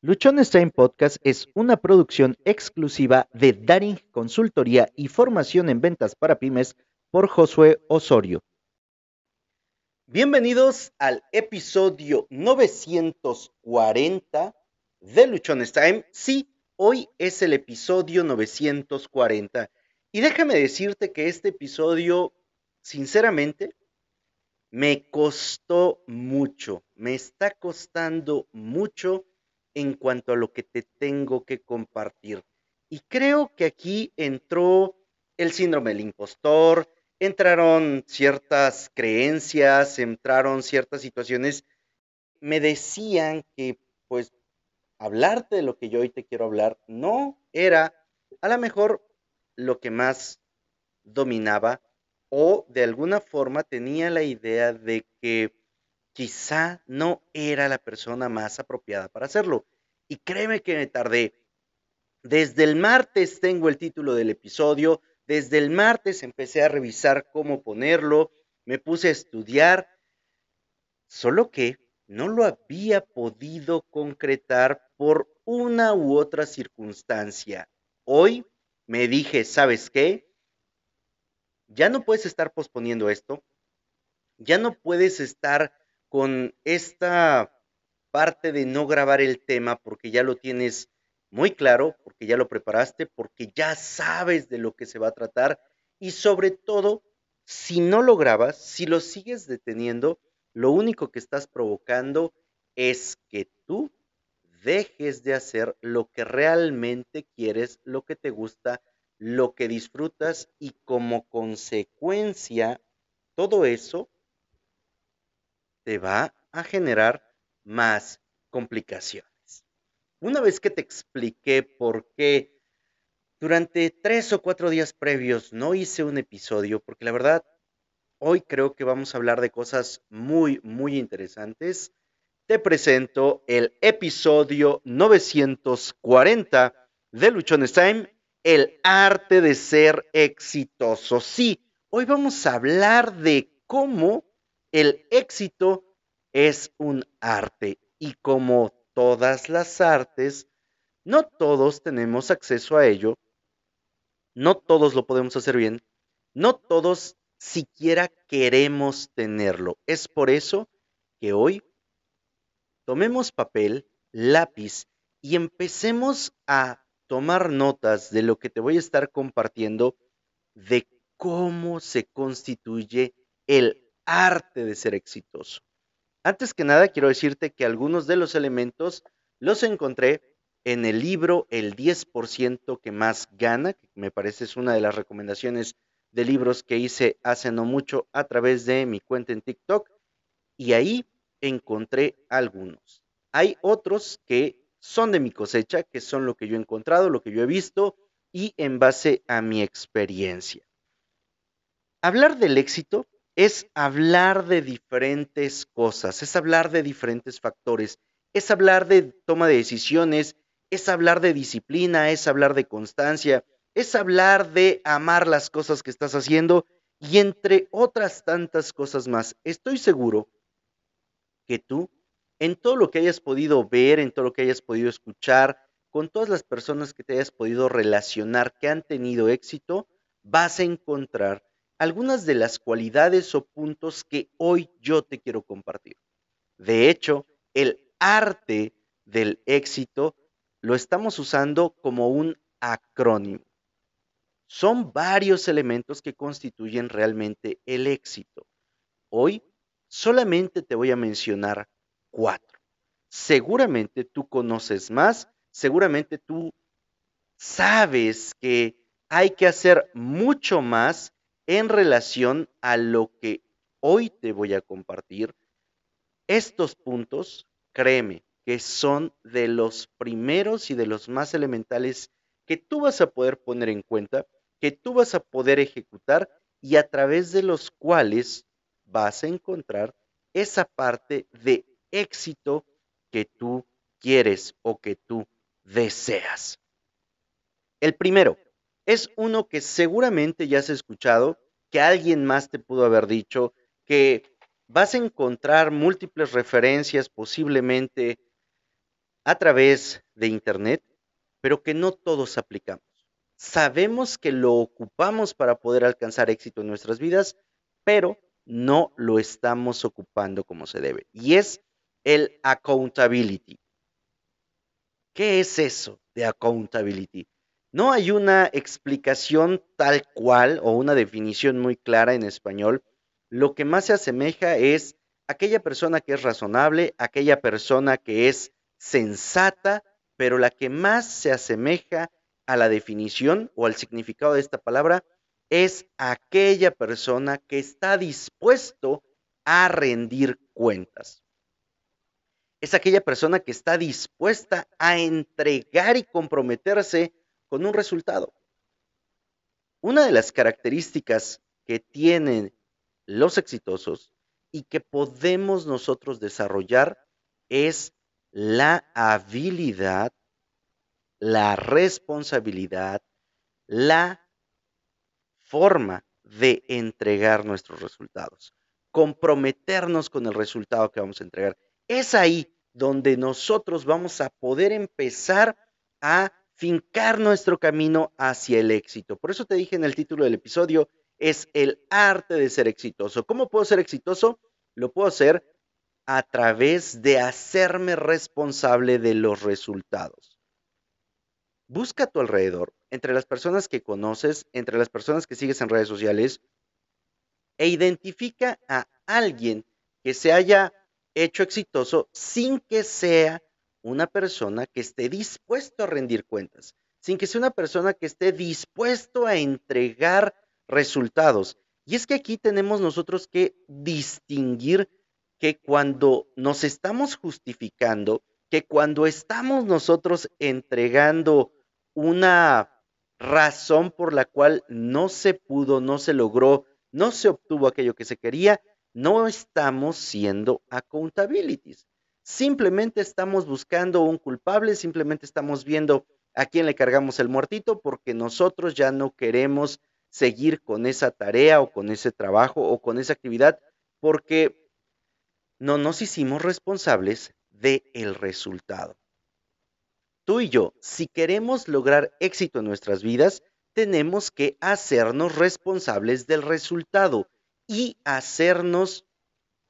Luchones Time Podcast es una producción exclusiva de Daring Consultoría y Formación en Ventas para Pymes por Josué Osorio. Bienvenidos al episodio 940 de Luchones Time. Sí, hoy es el episodio 940. Y déjame decirte que este episodio, sinceramente, me costó mucho, me está costando mucho en cuanto a lo que te tengo que compartir. Y creo que aquí entró el síndrome del impostor, entraron ciertas creencias, entraron ciertas situaciones. Me decían que, pues, hablarte de lo que yo hoy te quiero hablar no era a lo mejor lo que más dominaba o de alguna forma tenía la idea de que quizá no era la persona más apropiada para hacerlo. Y créeme que me tardé. Desde el martes tengo el título del episodio, desde el martes empecé a revisar cómo ponerlo, me puse a estudiar, solo que no lo había podido concretar por una u otra circunstancia. Hoy me dije, ¿sabes qué? Ya no puedes estar posponiendo esto, ya no puedes estar con esta parte de no grabar el tema porque ya lo tienes muy claro, porque ya lo preparaste, porque ya sabes de lo que se va a tratar y sobre todo, si no lo grabas, si lo sigues deteniendo, lo único que estás provocando es que tú dejes de hacer lo que realmente quieres, lo que te gusta, lo que disfrutas y como consecuencia, todo eso te va a generar más complicaciones. Una vez que te expliqué por qué durante tres o cuatro días previos no hice un episodio, porque la verdad, hoy creo que vamos a hablar de cosas muy, muy interesantes. Te presento el episodio 940 de Luchones Time, el arte de ser exitoso. Sí, hoy vamos a hablar de cómo el éxito es un arte. Y como todas las artes, no todos tenemos acceso a ello, no todos lo podemos hacer bien, no todos siquiera queremos tenerlo. Es por eso que hoy tomemos papel, lápiz y empecemos a tomar notas de lo que te voy a estar compartiendo de cómo se constituye el arte de ser exitoso. Antes que nada, quiero decirte que algunos de los elementos los encontré en el libro El 10% que más gana, que me parece es una de las recomendaciones de libros que hice hace no mucho a través de mi cuenta en TikTok, y ahí encontré algunos. Hay otros que son de mi cosecha, que son lo que yo he encontrado, lo que yo he visto y en base a mi experiencia. Hablar del éxito es hablar de diferentes cosas, es hablar de diferentes factores, es hablar de toma de decisiones, es hablar de disciplina, es hablar de constancia, es hablar de amar las cosas que estás haciendo y entre otras tantas cosas más. Estoy seguro que tú, en todo lo que hayas podido ver, en todo lo que hayas podido escuchar, con todas las personas que te hayas podido relacionar que han tenido éxito, vas a encontrar algunas de las cualidades o puntos que hoy yo te quiero compartir. De hecho, el arte del éxito lo estamos usando como un acrónimo. Son varios elementos que constituyen realmente el éxito. Hoy solamente te voy a mencionar cuatro. Seguramente tú conoces más, seguramente tú sabes que hay que hacer mucho más en relación a lo que hoy te voy a compartir, estos puntos, créeme, que son de los primeros y de los más elementales que tú vas a poder poner en cuenta, que tú vas a poder ejecutar y a través de los cuales vas a encontrar esa parte de éxito que tú quieres o que tú deseas. El primero, es uno que seguramente ya has escuchado, que alguien más te pudo haber dicho, que vas a encontrar múltiples referencias posiblemente a través de Internet, pero que no todos aplicamos. Sabemos que lo ocupamos para poder alcanzar éxito en nuestras vidas, pero no lo estamos ocupando como se debe. Y es el accountability. ¿Qué es eso de accountability? No hay una explicación tal cual o una definición muy clara en español. Lo que más se asemeja es aquella persona que es razonable, aquella persona que es sensata, pero la que más se asemeja a la definición o al significado de esta palabra es aquella persona que está dispuesto a rendir cuentas. Es aquella persona que está dispuesta a entregar y comprometerse con un resultado. Una de las características que tienen los exitosos y que podemos nosotros desarrollar es la habilidad, la responsabilidad, la forma de entregar nuestros resultados, comprometernos con el resultado que vamos a entregar. Es ahí donde nosotros vamos a poder empezar a fincar nuestro camino hacia el éxito. Por eso te dije en el título del episodio, es el arte de ser exitoso. ¿Cómo puedo ser exitoso? Lo puedo hacer a través de hacerme responsable de los resultados. Busca a tu alrededor, entre las personas que conoces, entre las personas que sigues en redes sociales, e identifica a alguien que se haya hecho exitoso sin que sea una persona que esté dispuesto a rendir cuentas, sin que sea una persona que esté dispuesto a entregar resultados. Y es que aquí tenemos nosotros que distinguir que cuando nos estamos justificando, que cuando estamos nosotros entregando una razón por la cual no se pudo, no se logró, no se obtuvo aquello que se quería, no estamos siendo accountabilities. Simplemente estamos buscando un culpable, simplemente estamos viendo a quién le cargamos el muertito porque nosotros ya no queremos seguir con esa tarea o con ese trabajo o con esa actividad porque no nos hicimos responsables del el resultado. Tú y yo, si queremos lograr éxito en nuestras vidas, tenemos que hacernos responsables del resultado y hacernos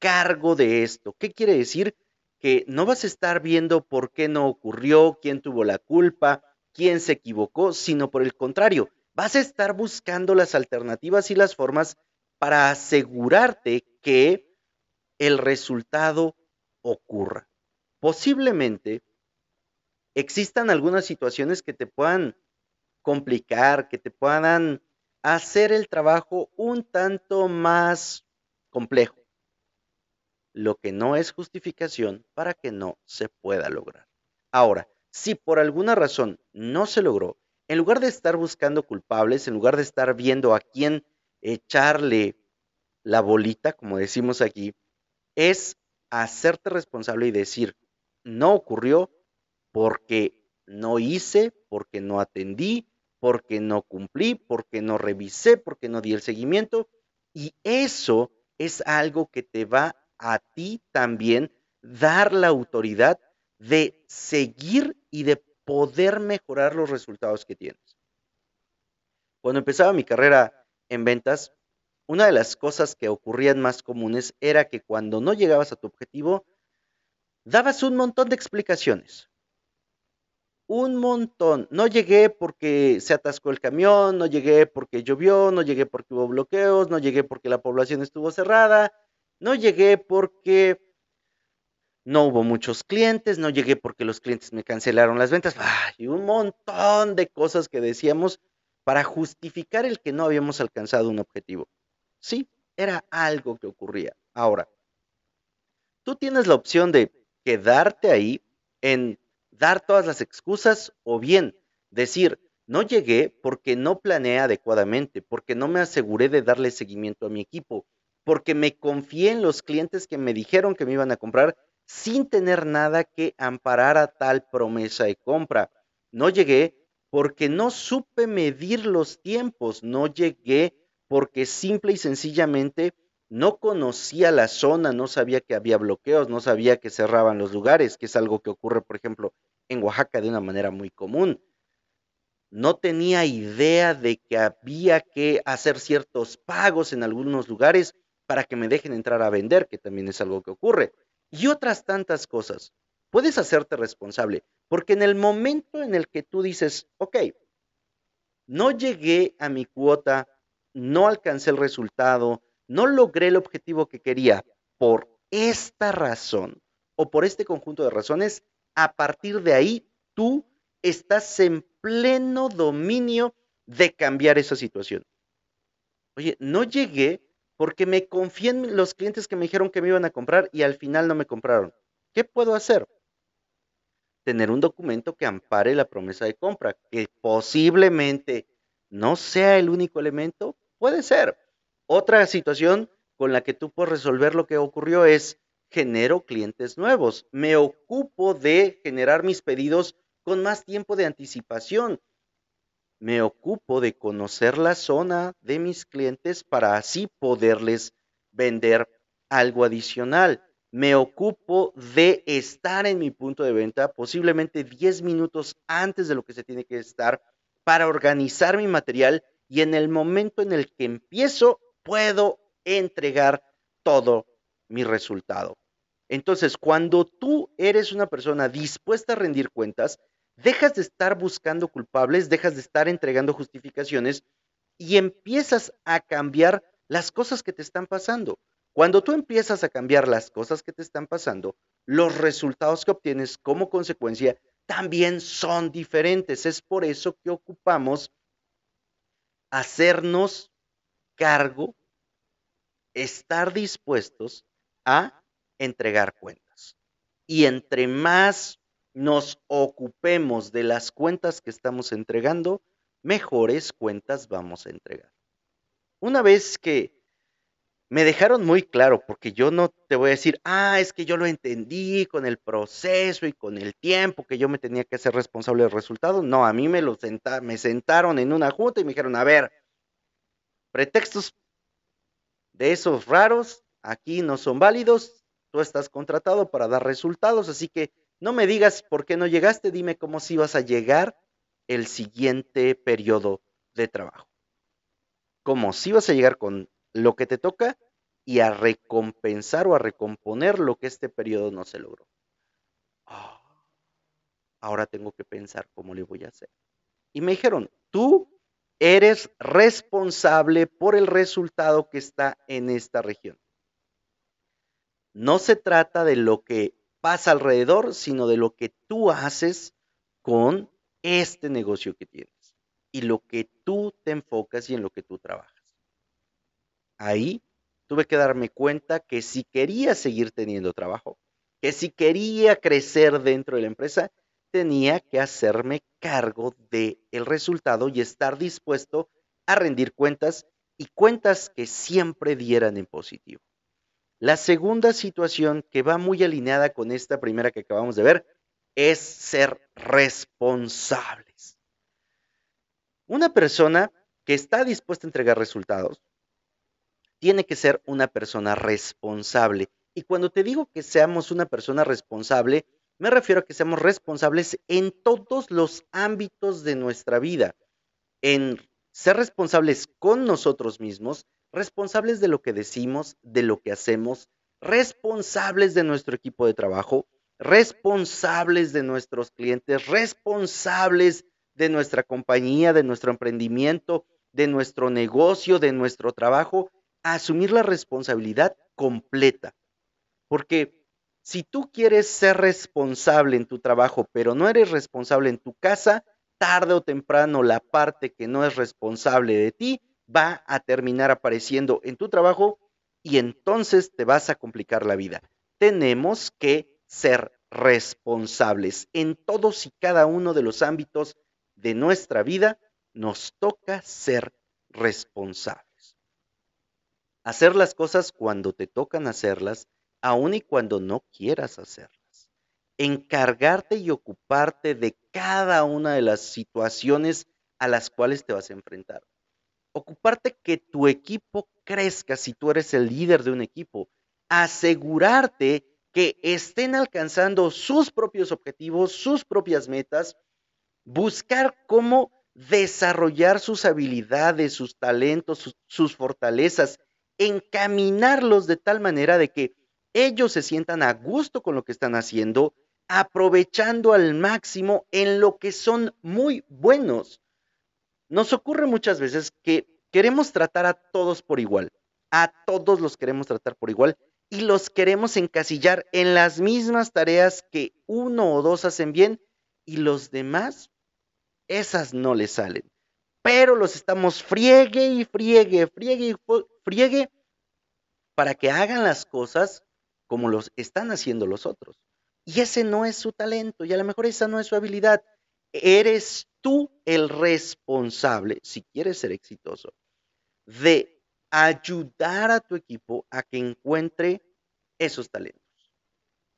cargo de esto. ¿Qué quiere decir? Que no vas a estar viendo por qué no ocurrió, quién tuvo la culpa, quién se equivocó, sino por el contrario, vas a estar buscando las alternativas y las formas para asegurarte que el resultado ocurra. Posiblemente existan algunas situaciones que te puedan complicar, que te puedan hacer el trabajo un tanto más complejo lo que no es justificación para que no se pueda lograr. Ahora, si por alguna razón no se logró, en lugar de estar buscando culpables, en lugar de estar viendo a quién echarle la bolita, como decimos aquí, es hacerte responsable y decir, no ocurrió porque no hice, porque no atendí, porque no cumplí, porque no revisé, porque no di el seguimiento. Y eso es algo que te va a ti también dar la autoridad de seguir y de poder mejorar los resultados que tienes. Cuando empezaba mi carrera en ventas, una de las cosas que ocurrían más comunes era que cuando no llegabas a tu objetivo, dabas un montón de explicaciones. Un montón. No llegué porque se atascó el camión, no llegué porque llovió, no llegué porque hubo bloqueos, no llegué porque la población estuvo cerrada, no llegué porque no hubo muchos clientes, no llegué porque los clientes me cancelaron las ventas, y un montón de cosas que decíamos para justificar el que no habíamos alcanzado un objetivo. Sí, era algo que ocurría. Ahora, tú tienes la opción de quedarte ahí en dar todas las excusas o bien decir, no llegué porque no planeé adecuadamente, porque no me aseguré de darle seguimiento a mi equipo, porque me confié en los clientes que me dijeron que me iban a comprar sin tener nada que amparar a tal promesa de compra. No llegué porque no supe medir los tiempos, no llegué porque simple y sencillamente no conocía la zona, no sabía que había bloqueos, no sabía que cerraban los lugares, que es algo que ocurre, por ejemplo, en Oaxaca de una manera muy común. No tenía idea de que había que hacer ciertos pagos en algunos lugares para que me dejen entrar a vender, que también es algo que ocurre. Y otras tantas cosas. Puedes hacerte responsable, porque en el momento en el que tú dices, ok, no llegué a mi cuota, no alcancé el resultado, no logré el objetivo que quería por esta razón o por este conjunto de razones, a partir de ahí tú estás en pleno dominio de cambiar esa situación. Oye, no llegué porque me confié en los clientes que me dijeron que me iban a comprar y al final no me compraron. ¿Qué puedo hacer? tener un documento que ampare la promesa de compra, que posiblemente no sea el único elemento, puede ser. Otra situación con la que tú puedes resolver lo que ocurrió es genero clientes nuevos. Me ocupo de generar mis pedidos con más tiempo de anticipación. Me ocupo de conocer la zona de mis clientes para así poderles vender algo adicional me ocupo de estar en mi punto de venta posiblemente 10 minutos antes de lo que se tiene que estar para organizar mi material y en el momento en el que empiezo puedo entregar todo mi resultado. Entonces, cuando tú eres una persona dispuesta a rendir cuentas, dejas de estar buscando culpables, dejas de estar entregando justificaciones y empiezas a cambiar las cosas que te están pasando. Cuando tú empiezas a cambiar las cosas que te están pasando, los resultados que obtienes como consecuencia también son diferentes. Es por eso que ocupamos hacernos cargo, estar dispuestos a entregar cuentas. Y entre más nos ocupemos de las cuentas que estamos entregando, mejores cuentas vamos a entregar. Una vez que me dejaron muy claro, porque yo no te voy a decir, ah, es que yo lo entendí con el proceso y con el tiempo que yo me tenía que hacer responsable del resultado. No, a mí me, lo me sentaron en una junta y me dijeron, a ver, pretextos de esos raros aquí no son válidos, tú estás contratado para dar resultados, así que no me digas por qué no llegaste, dime cómo si vas a llegar el siguiente periodo de trabajo. Como si vas a llegar con lo que te toca y a recompensar o a recomponer lo que este periodo no se logró. Ah, ahora tengo que pensar cómo le voy a hacer. Y me dijeron, tú eres responsable por el resultado que está en esta región. No se trata de lo que pasa alrededor, sino de lo que tú haces con este negocio que tienes y lo que tú te enfocas y en lo que tú trabajas ahí tuve que darme cuenta que si quería seguir teniendo trabajo, que si quería crecer dentro de la empresa, tenía que hacerme cargo del el resultado y estar dispuesto a rendir cuentas y cuentas que siempre dieran en positivo. La segunda situación que va muy alineada con esta primera que acabamos de ver es ser responsables. Una persona que está dispuesta a entregar resultados tiene que ser una persona responsable. Y cuando te digo que seamos una persona responsable, me refiero a que seamos responsables en todos los ámbitos de nuestra vida, en ser responsables con nosotros mismos, responsables de lo que decimos, de lo que hacemos, responsables de nuestro equipo de trabajo, responsables de nuestros clientes, responsables de nuestra compañía, de nuestro emprendimiento, de nuestro negocio, de nuestro trabajo asumir la responsabilidad completa. Porque si tú quieres ser responsable en tu trabajo, pero no eres responsable en tu casa, tarde o temprano la parte que no es responsable de ti va a terminar apareciendo en tu trabajo y entonces te vas a complicar la vida. Tenemos que ser responsables en todos y cada uno de los ámbitos de nuestra vida. Nos toca ser responsables. Hacer las cosas cuando te tocan hacerlas, aun y cuando no quieras hacerlas. Encargarte y ocuparte de cada una de las situaciones a las cuales te vas a enfrentar. Ocuparte que tu equipo crezca si tú eres el líder de un equipo. Asegurarte que estén alcanzando sus propios objetivos, sus propias metas, buscar cómo desarrollar sus habilidades, sus talentos, sus, fortalezas, encaminarlos de tal manera de que ellos se sientan a gusto con lo que están haciendo, aprovechando al máximo en lo que son muy buenos. Nos ocurre muchas veces que queremos tratar a todos por igual, a todos los queremos tratar por igual y los queremos encasillar en las mismas tareas que uno o dos hacen bien y los demás, esas no les salen. Pero los estamos friegue y friegue, friegue y friegue para que hagan las cosas como los están haciendo los otros. Y ese no es su talento y a lo mejor esa no es su habilidad. Eres tú el responsable, si quieres ser exitoso, de ayudar a tu equipo a que encuentre esos talentos.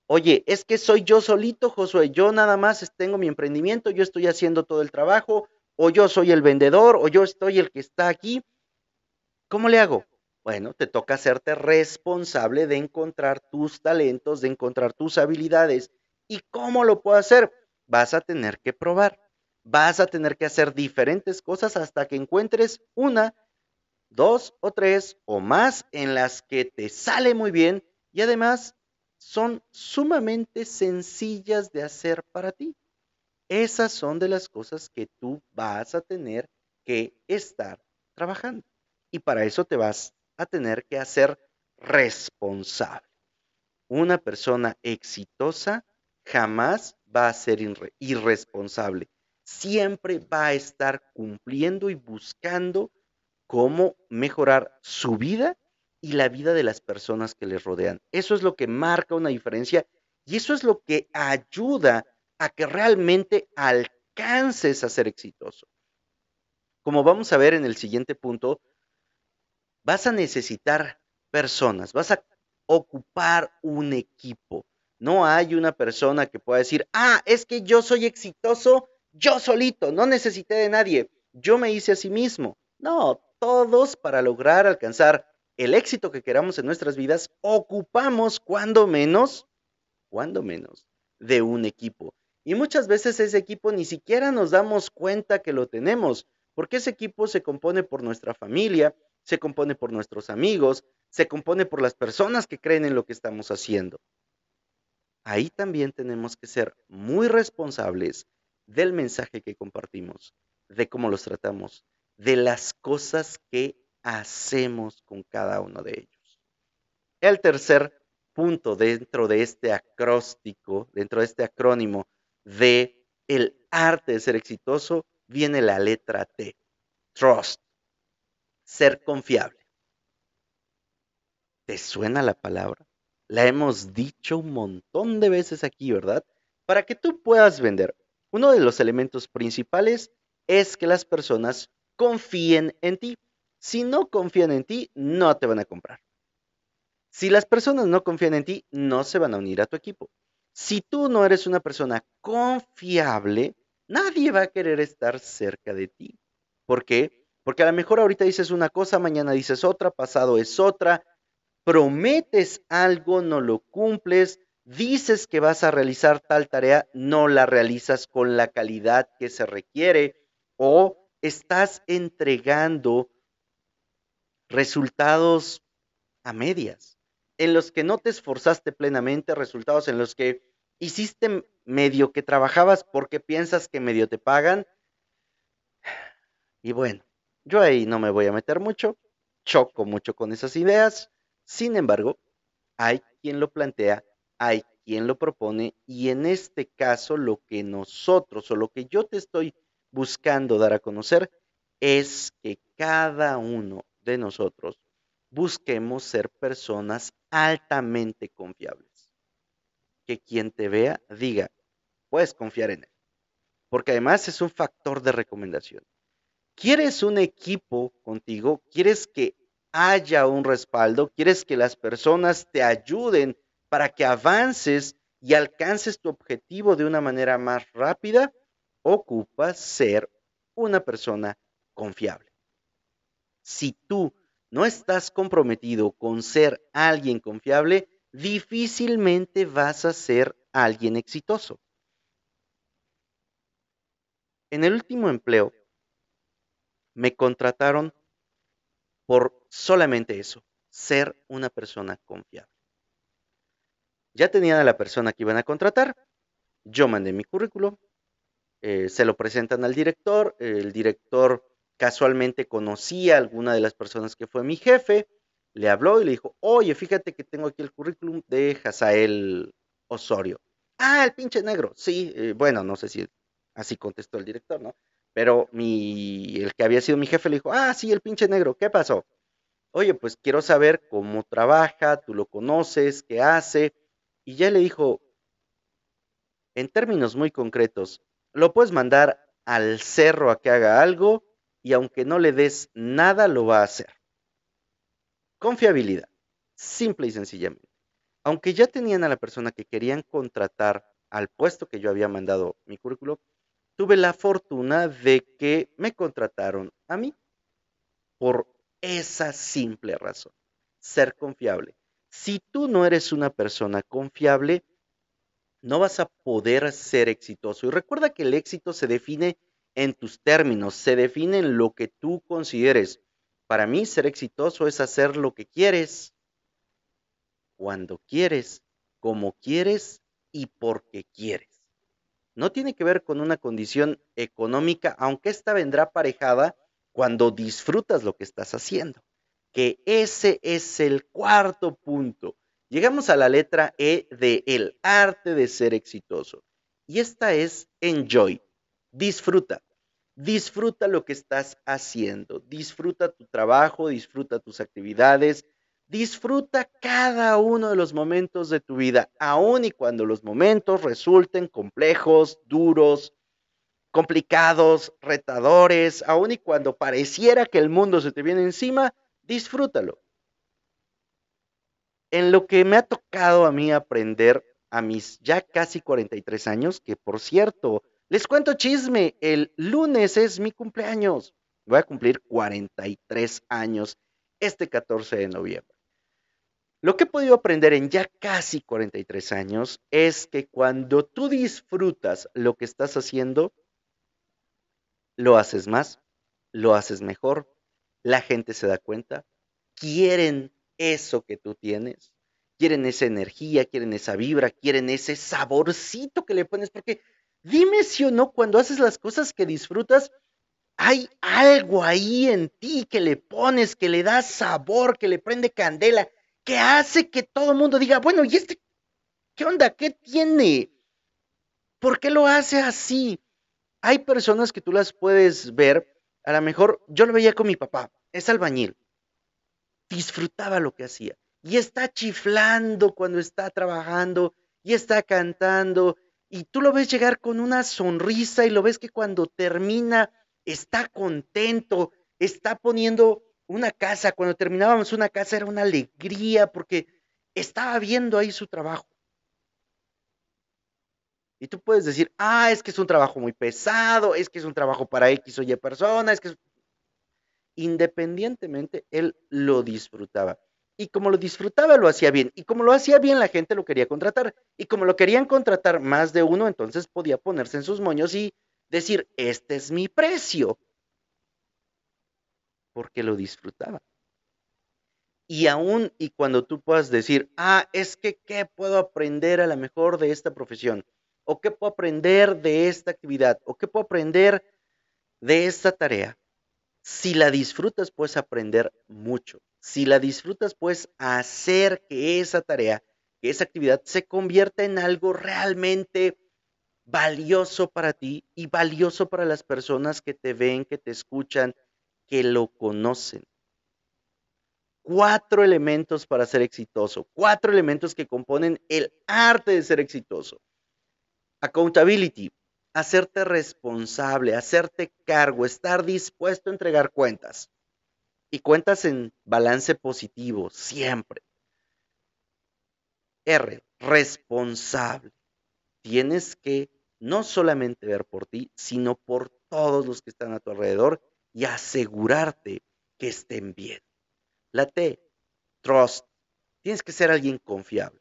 Oye, es que soy yo solito, Josué, yo nada más tengo mi emprendimiento, yo estoy haciendo todo el trabajo, o yo soy el vendedor, o yo estoy el que está aquí. ¿Cómo le hago? Bueno, te toca hacerte responsable de encontrar tus talentos, de encontrar tus habilidades. ¿Y cómo lo puedo hacer? Vas a tener que probar. Vas a tener que hacer diferentes cosas hasta que encuentres una dos o tres o más en las que te sale muy bien y además son sumamente sencillas de hacer para ti. Esas son de las cosas que tú vas a tener que estar trabajando. Y para eso te vas a tener que hacer responsable. Una persona exitosa jamás va a ser irresponsable. Siempre va a estar cumpliendo y buscando cómo mejorar su vida y la vida de las personas que les rodean. Eso es lo que marca una diferencia y eso es lo que ayuda a que realmente alcances a ser exitoso. Como vamos a ver en el siguiente punto, vas a necesitar personas, vas a ocupar un equipo. No hay una persona que pueda decir, ah, es que yo soy exitoso yo solito, no necesité de nadie, yo me hice a sí mismo. No, todos para lograr alcanzar el éxito que queramos en nuestras vidas, ocupamos cuando menos, cuando menos, de un equipo. Y muchas veces ese equipo ni siquiera nos damos cuenta que lo tenemos, porque ese equipo se compone por nuestra familia, se compone por nuestros amigos, se compone por las personas que creen en lo que estamos haciendo. Ahí también tenemos que ser muy responsables del mensaje que compartimos, de cómo los tratamos, de las cosas que hacemos con cada uno de ellos. El tercer punto dentro de este acróstico, dentro de este acrónimo de el arte de ser exitoso, viene la letra T, trust, ser confiable. ¿Te suena la palabra? La hemos dicho un montón de veces aquí, ¿verdad? Para que tú puedas vender, uno de los elementos principales es que las personas confíen en ti. Si no confían en ti, no te van a comprar. Si las personas no confían en ti, no se van a unir a tu equipo. Si tú no eres una persona confiable, nadie va a querer estar cerca de ti. ¿Por qué? Porque a lo mejor ahorita dices una cosa, mañana dices otra, pasado es otra, prometes algo, no lo cumples, dices que vas a realizar tal tarea, no la realizas con la calidad que se requiere o estás entregando resultados a medias, en los que no te esforzaste plenamente, resultados en los que hiciste medio que trabajabas porque piensas que medio te pagan. Y bueno, yo ahí no me voy a meter mucho, choco mucho con esas ideas, sin embargo, hay quien lo plantea, hay quien lo propone y en este caso lo que nosotros o lo que yo te estoy buscando dar a conocer es que cada uno de nosotros busquemos ser personas altamente confiables. Que quien te vea diga, puedes confiar en él. Porque además es un factor de recomendación. ¿Quieres un equipo contigo? ¿Quieres que haya un respaldo? ¿Quieres que las personas te ayuden para que avances y alcances tu objetivo de una manera más rápida? ocupa ser una persona confiable. Si tú no estás comprometido con ser alguien confiable, difícilmente vas a ser alguien exitoso. En el último empleo, me contrataron por solamente eso, ser una persona confiable. Ya tenían a la persona que iban a contratar, yo mandé mi currículum, eh, se lo presentan al director, el director casualmente conocía a alguna de las personas que fue mi jefe, le habló y le dijo, oye, fíjate que tengo aquí el currículum de Hazael Osorio. Ah, el pinche negro, sí, eh, bueno, no sé si así contestó el director, ¿no? Pero el que había sido mi jefe le dijo, ah, sí, el pinche negro, ¿qué pasó? Oye, pues quiero saber cómo trabaja, tú lo conoces, qué hace. Y ya le dijo, en términos muy concretos, lo puedes mandar al cerro a que haga algo y aunque no le des nada, lo va a hacer. Confiabilidad, simple y sencillamente. Aunque ya tenían a la persona que querían contratar al puesto que yo había mandado mi currículum, tuve la fortuna de que me contrataron a mí por esa simple razón, ser confiable. Si tú no eres una persona confiable, no vas a poder ser exitoso. Y recuerda que el éxito se define en tus términos, se define en lo que tú consideres. Para mí ser exitoso es hacer lo que quieres, cuando quieres, como quieres y porque quieres no tiene que ver con una condición económica, aunque esta vendrá aparejada cuando disfrutas lo que estás haciendo. Que ese es el cuarto punto. Llegamos a la letra E de el arte de ser exitoso. Y esta es enjoy. Disfruta. Disfruta lo que estás haciendo. Disfruta tu trabajo, disfruta tus actividades, Disfruta cada uno de los momentos de tu vida, aun y cuando los momentos resulten complejos, duros, complicados, retadores, aun y cuando pareciera que el mundo se te viene encima, disfrútalo. En lo que me ha tocado a mí aprender a mis ya casi 43 años, que por cierto, les cuento chisme, el lunes es mi cumpleaños. Voy a cumplir 43 años este 14 de noviembre. Lo que he podido aprender en ya casi 43 años es que cuando tú disfrutas lo que estás haciendo, lo haces más, lo haces mejor, la gente se da cuenta, quieren eso que tú tienes, quieren esa energía, quieren esa vibra, quieren ese saborcito que le pones, porque dime si o no, cuando haces las cosas que disfrutas, hay algo ahí en ti que le pones, que le da sabor, que le prende candela que hace que todo el mundo diga, bueno, ¿y este qué onda? ¿Qué tiene? ¿Por qué lo hace así? Hay personas que tú las puedes ver, a lo mejor yo lo veía con mi papá, es albañil, disfrutaba lo que hacía y está chiflando cuando está trabajando y está cantando y tú lo ves llegar con una sonrisa y lo ves que cuando termina está contento, está poniendo una casa, cuando terminábamos una casa era una alegría porque estaba viendo ahí su trabajo. Y tú puedes decir, ah, es que es un trabajo muy pesado, es que es un trabajo para X o Y persona, es que Independientemente, él lo disfrutaba. Y como lo disfrutaba, lo hacía bien. Y como lo hacía bien, la gente lo quería contratar. Y como lo querían contratar más de uno, entonces podía ponerse en sus moños y decir, este es mi precio porque lo disfrutaba. Y aún y cuando tú puedas decir, ah, es que, ¿qué puedo aprender a lo mejor de esta profesión? ¿O qué puedo aprender de esta actividad? ¿O qué puedo aprender de esta tarea? Si la disfrutas, puedes aprender mucho. Si la disfrutas, puedes hacer que esa tarea, que esa actividad se convierta en algo realmente valioso para ti y valioso para las personas que te ven, que te escuchan, que lo conocen. Cuatro elementos para ser exitoso, cuatro elementos que componen el arte de ser exitoso. Accountability, hacerte responsable, hacerte cargo, estar dispuesto a entregar cuentas. Y cuentas en balance positivo, siempre. R, responsable. Tienes que no solamente ver por ti, sino por todos los que están a tu alrededor y asegurarte que estén bien. La T, trust, Tienes que ser alguien confiable,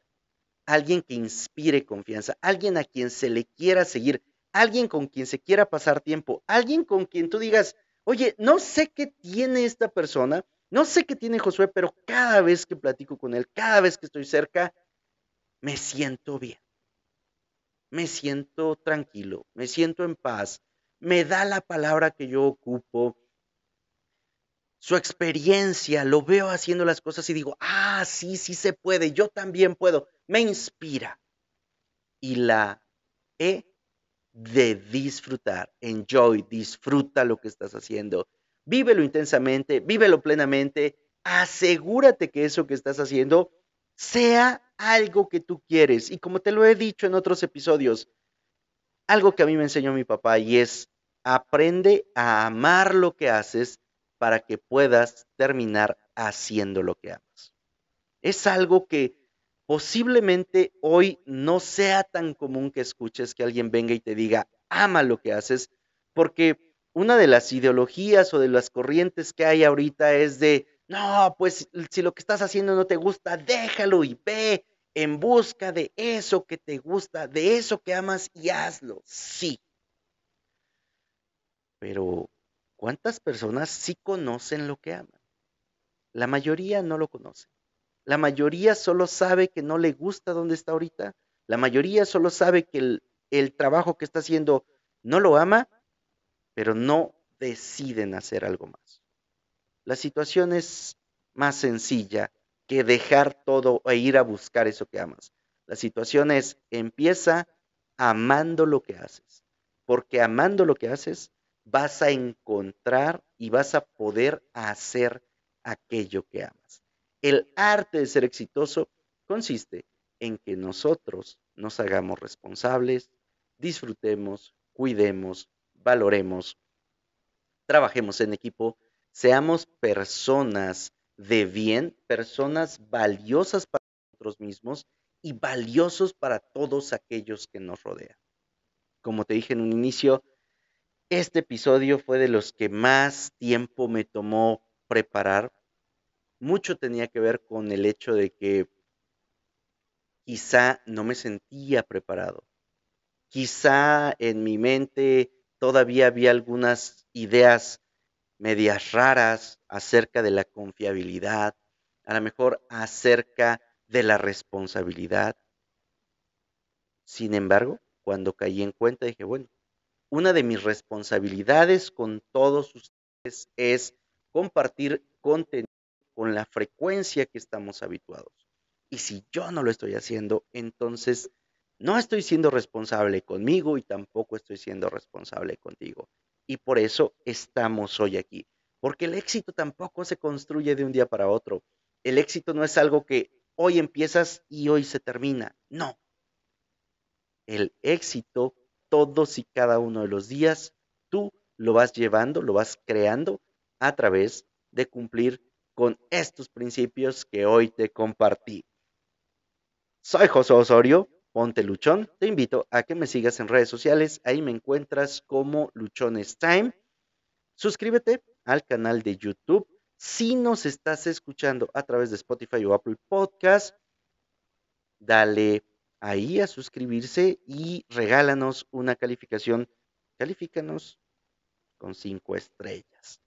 alguien que inspire confianza, alguien a quien se le quiera seguir, alguien con quien se quiera pasar tiempo, alguien con quien tú digas, oye, no sé qué tiene esta persona, no sé qué tiene Josué, pero cada vez que platico con él, cada vez que estoy cerca, me siento bien, me siento tranquilo, me siento en paz, me da la palabra que yo ocupo, su experiencia, lo veo haciendo las cosas y digo, ah, sí, sí se puede, yo también puedo, me inspira. Y la he de disfrutar, enjoy, disfruta lo que estás haciendo, vívelo intensamente, vívelo plenamente, asegúrate que eso que estás haciendo sea algo que tú quieres. Y como te lo he dicho en otros episodios, algo que a mí me enseñó mi papá y es, aprende a amar lo que haces para que puedas terminar haciendo lo que amas. Es algo que posiblemente hoy no sea tan común que escuches que alguien venga y te diga, ama lo que haces, porque una de las ideologías o de las corrientes que hay ahorita es de, no, pues si lo que estás haciendo no te gusta, déjalo y ve en busca de eso que te gusta, de eso que amas y hazlo. Sí. Pero ¿Cuántas personas sí conocen lo que aman? La mayoría no lo conoce. La mayoría solo sabe que no le gusta donde está ahorita. La mayoría solo sabe que el, el trabajo que está haciendo no lo ama, pero no deciden hacer algo más. La situación es más sencilla que dejar todo e ir a buscar eso que amas. La situación es, empieza amando lo que haces, porque amando lo que haces, vas a encontrar y vas a poder hacer aquello que amas. El arte de ser exitoso consiste en que nosotros nos hagamos responsables, disfrutemos, cuidemos, valoremos, trabajemos en equipo, seamos personas de bien, personas valiosas para nosotros mismos y valiosos para todos aquellos que nos rodean. Como te dije en un inicio, este episodio fue de los que más tiempo me tomó preparar. Mucho tenía que ver con el hecho de que quizá no me sentía preparado. Quizá en mi mente todavía había algunas ideas medias raras acerca de la confiabilidad, a lo mejor acerca de la responsabilidad. Sin embargo, cuando caí en cuenta dije, bueno, una de mis responsabilidades con todos ustedes es compartir contenido con la frecuencia que estamos habituados. Y si yo no lo estoy haciendo, entonces no estoy siendo responsable conmigo y tampoco estoy siendo responsable contigo. Y por eso estamos hoy aquí. Porque el éxito tampoco se construye de un día para otro. El éxito no es algo que hoy empiezas y hoy se termina. No. El éxito todos y cada uno de los días, tú lo vas llevando, lo vas creando a través de cumplir con estos principios que hoy te compartí. Soy José Osorio, ponte luchón. Te invito a que me sigas en redes sociales. Ahí me encuentras como Luchones Time. Suscríbete al canal de YouTube. Si nos estás escuchando a través de Spotify o Apple Podcast, dale ahí a suscribirse y regálanos una calificación. Califícanos con cinco estrellas.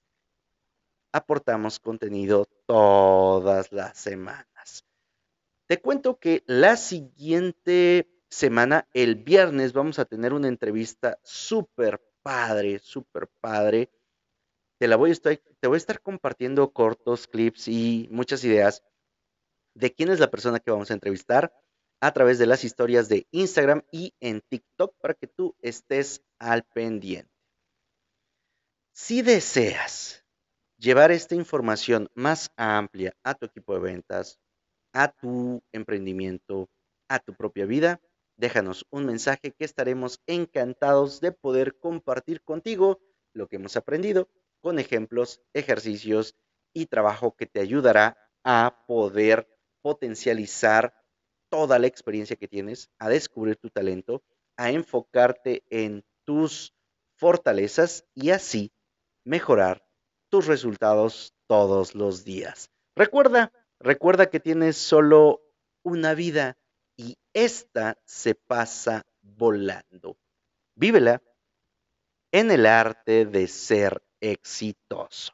Aportamos contenido todas las semanas. Te cuento que la siguiente semana, el viernes, vamos a tener una entrevista súper padre, súper padre. Te la voy a estar, te voy a estar compartiendo cortos, clips y muchas ideas de quién es la persona que vamos a entrevistar a través de las historias de Instagram y en TikTok para que tú estés al pendiente. Si deseas llevar esta información más amplia a tu equipo de ventas, a tu emprendimiento, a tu propia vida, déjanos un mensaje que estaremos encantados de poder compartir contigo lo que hemos aprendido con ejemplos, ejercicios y trabajo que te ayudará a poder potencializar toda la experiencia que tienes, a descubrir tu talento, a enfocarte en tus fortalezas y así mejorar tus resultados todos los días. Recuerda, Recuerda que tienes solo una vida y esta se pasa volando. Vívela en el arte de ser exitoso.